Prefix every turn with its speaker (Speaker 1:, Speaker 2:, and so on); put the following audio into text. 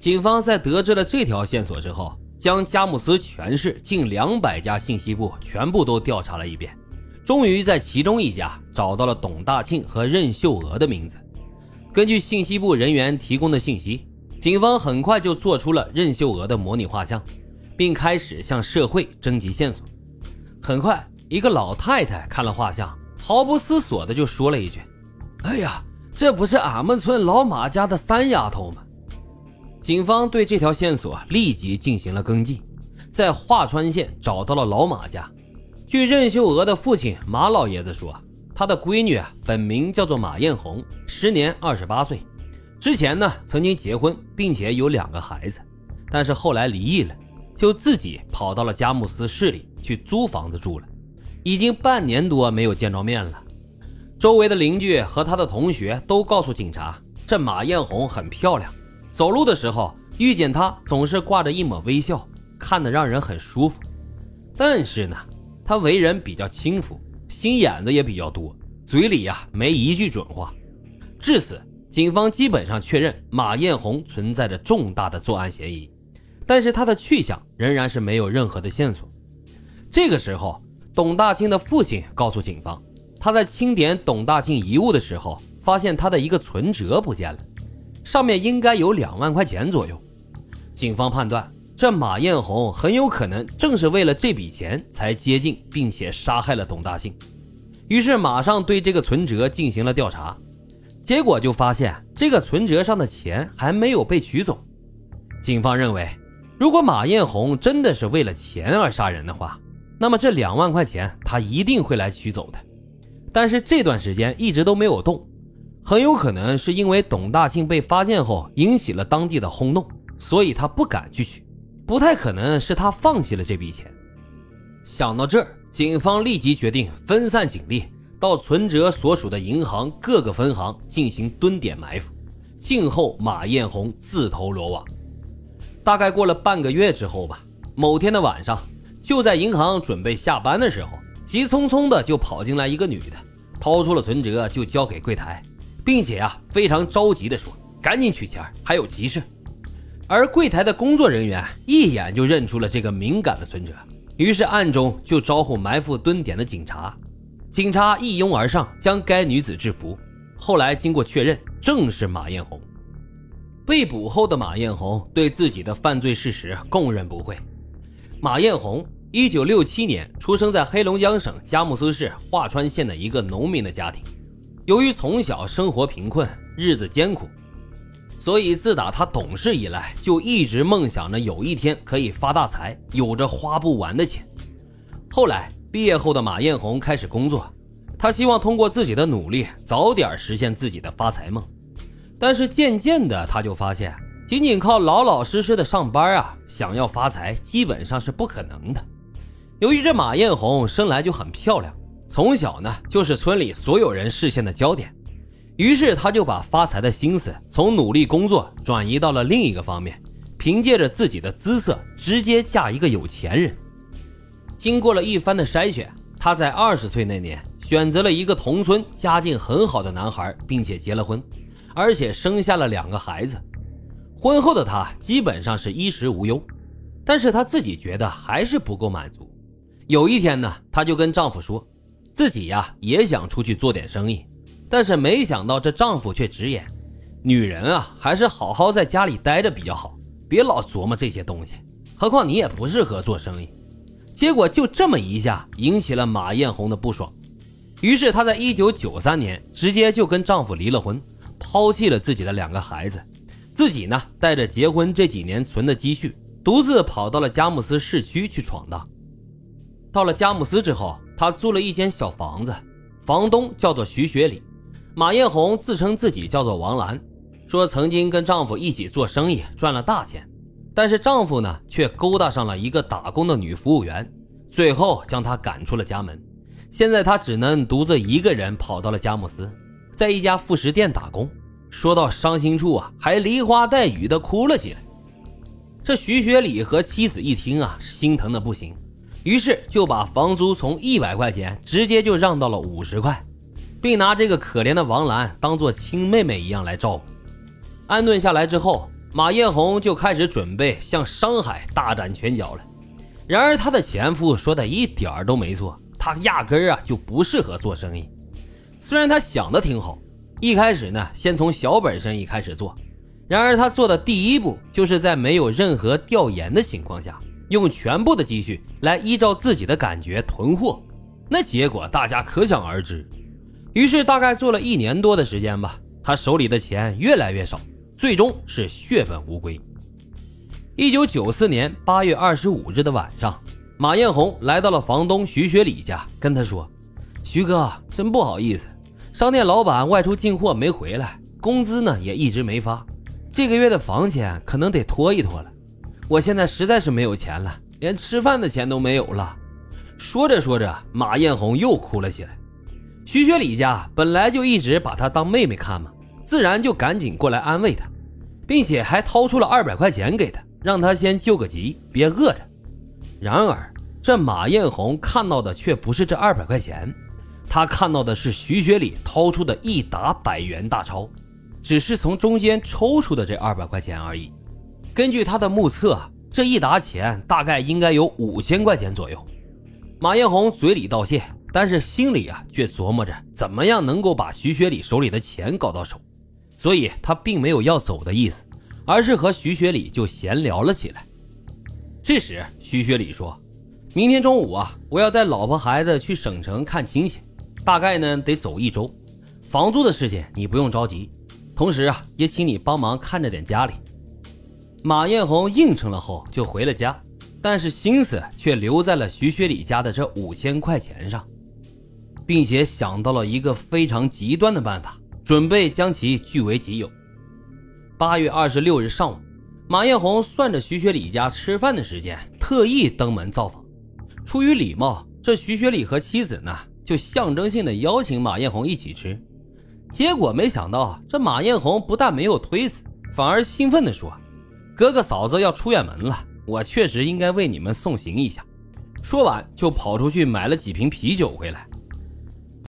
Speaker 1: 警方在得知了这条线索之后，将佳木斯全市近两百家信息部全部都调查了一遍，终于在其中一家找到了董大庆和任秀娥的名字。根据信息部人员提供的信息，警方很快就做出了任秀娥的模拟画像，并开始向社会征集线索。很快，一个老太太看了画像，毫不思索的就说了一句：“哎呀，这不是俺们村老马家的三丫头吗？”警方对这条线索立即进行了跟进，在桦川县找到了老马家。据任秀娥的父亲马老爷子说，他的闺女啊本名叫做马艳红，时年二十八岁，之前呢曾经结婚，并且有两个孩子，但是后来离异了，就自己跑到了佳木斯市里去租房子住了，已经半年多没有见着面了。周围的邻居和他的同学都告诉警察，这马艳红很漂亮。走路的时候遇见他，总是挂着一抹微笑，看得让人很舒服。但是呢，他为人比较轻浮，心眼子也比较多，嘴里呀没一句准话。至此，警方基本上确认马艳红存在着重大的作案嫌疑，但是他的去向仍然是没有任何的线索。这个时候，董大庆的父亲告诉警方，他在清点董大庆遗物的时候，发现他的一个存折不见了。上面应该有两万块钱左右，警方判断这马艳红很有可能正是为了这笔钱才接近并且杀害了董大庆，于是马上对这个存折进行了调查，结果就发现这个存折上的钱还没有被取走。警方认为，如果马艳红真的是为了钱而杀人的话，那么这两万块钱他一定会来取走的，但是这段时间一直都没有动。很有可能是因为董大庆被发现后引起了当地的轰动，所以他不敢去取，不太可能是他放弃了这笔钱。想到这儿，警方立即决定分散警力，到存折所属的银行各个分行进行蹲点埋伏，静候马艳红自投罗网。大概过了半个月之后吧，某天的晚上，就在银行准备下班的时候，急匆匆的就跑进来一个女的，掏出了存折就交给柜台。并且啊，非常着急地说：“赶紧取钱，还有急事。”而柜台的工作人员一眼就认出了这个敏感的存折，于是暗中就招呼埋伏蹲点的警察。警察一拥而上，将该女子制服。后来经过确认，正是马艳红。被捕后的马艳红对自己的犯罪事实供认不讳。马艳红，一九六七年出生在黑龙江省佳木斯市桦川县的一个农民的家庭。由于从小生活贫困，日子艰苦，所以自打他懂事以来，就一直梦想着有一天可以发大财，有着花不完的钱。后来毕业后的马艳红开始工作，他希望通过自己的努力，早点实现自己的发财梦。但是渐渐的，他就发现，仅仅靠老老实实的上班啊，想要发财基本上是不可能的。由于这马艳红生来就很漂亮。从小呢，就是村里所有人视线的焦点，于是他就把发财的心思从努力工作转移到了另一个方面，凭借着自己的姿色，直接嫁一个有钱人。经过了一番的筛选，他在二十岁那年选择了一个同村家境很好的男孩，并且结了婚，而且生下了两个孩子。婚后的他基本上是衣食无忧，但是他自己觉得还是不够满足。有一天呢，她就跟丈夫说。自己呀也想出去做点生意，但是没想到这丈夫却直言：“女人啊，还是好好在家里待着比较好，别老琢磨这些东西。何况你也不适合做生意。”结果就这么一下引起了马艳红的不爽，于是她在一九九三年直接就跟丈夫离了婚，抛弃了自己的两个孩子，自己呢带着结婚这几年存的积蓄，独自跑到了佳木斯市区去闯荡。到了佳木斯之后。她租了一间小房子，房东叫做徐学礼，马艳红自称自己叫做王兰，说曾经跟丈夫一起做生意赚了大钱，但是丈夫呢却勾搭上了一个打工的女服务员，最后将她赶出了家门。现在她只能独自一个人跑到了佳木斯，在一家副食店打工。说到伤心处啊，还梨花带雨的哭了起来。这徐学礼和妻子一听啊，心疼的不行。于是就把房租从一百块钱直接就让到了五十块，并拿这个可怜的王兰当做亲妹妹一样来照顾。安顿下来之后，马艳红就开始准备向商海大展拳脚了。然而，她的前夫说的一点儿都没错，他压根儿啊就不适合做生意。虽然他想的挺好，一开始呢，先从小本生意开始做。然而，他做的第一步就是在没有任何调研的情况下，用全部的积蓄来依照自己的感觉囤货。那结果大家可想而知。于是，大概做了一年多的时间吧，他手里的钱越来越少，最终是血本无归。一九九四年八月二十五日的晚上，马艳红来到了房东徐学礼家，跟他说：“徐哥，真不好意思，商店老板外出进货没回来，工资呢也一直没发，这个月的房钱可能得拖一拖了。我现在实在是没有钱了，连吃饭的钱都没有了。”说着说着，马艳红又哭了起来。徐学礼家本来就一直把她当妹妹看嘛，自然就赶紧过来安慰她，并且还掏出了二百块钱给她。让她先救个急，别饿着。然而，这马艳红看到的却不是这二百块钱，她看到的是徐学礼掏出的一沓百元大钞，只是从中间抽出的这二百块钱而已。根据他的目测，这一沓钱大概应该有五千块钱左右。马艳红嘴里道谢，但是心里啊却琢磨着怎么样能够把徐学礼手里的钱搞到手，所以他并没有要走的意思。而是和徐学礼就闲聊了起来。这时，徐学礼说：“明天中午啊，我要带老婆孩子去省城看亲戚，大概呢得走一周。房租的事情你不用着急，同时啊，也请你帮忙看着点家里。”马艳红应承了后就回了家，但是心思却留在了徐学礼家的这五千块钱上，并且想到了一个非常极端的办法，准备将其据为己有。八月二十六日上午，马艳红算着徐学礼家吃饭的时间，特意登门造访。出于礼貌，这徐学礼和妻子呢，就象征性的邀请马艳红一起吃。结果没想到，这马艳红不但没有推辞，反而兴奋地说：“哥哥嫂子要出远门了，我确实应该为你们送行一下。”说完就跑出去买了几瓶啤酒回来。